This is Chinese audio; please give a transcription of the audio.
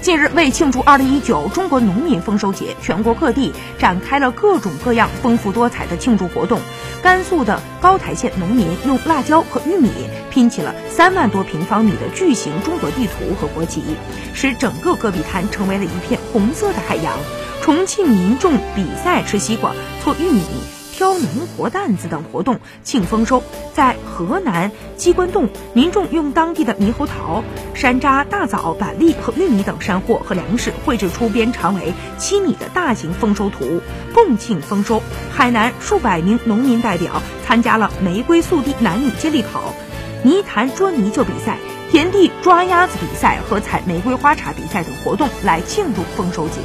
近日，为庆祝2019中国农民丰收节，全国各地展开了各种各样丰富多彩的庆祝活动。甘肃的高台县农民用辣椒和玉米拼起了三万多平方米的巨型中国地图和国旗，使整个戈壁滩成为了一片红色的海洋。重庆民众比赛吃西瓜、搓玉米。挑农活担子等活动庆丰收，在河南鸡冠洞，民众用当地的猕猴桃、山楂、大枣、板栗和玉米等山货和粮食绘制出边长为七米的大型丰收图，共庆丰收。海南数百名农民代表参加了玫瑰速递男女接力跑、泥潭捉泥鳅比赛、田地抓鸭子比赛和采玫瑰花茶比赛等活动，来庆祝丰收节。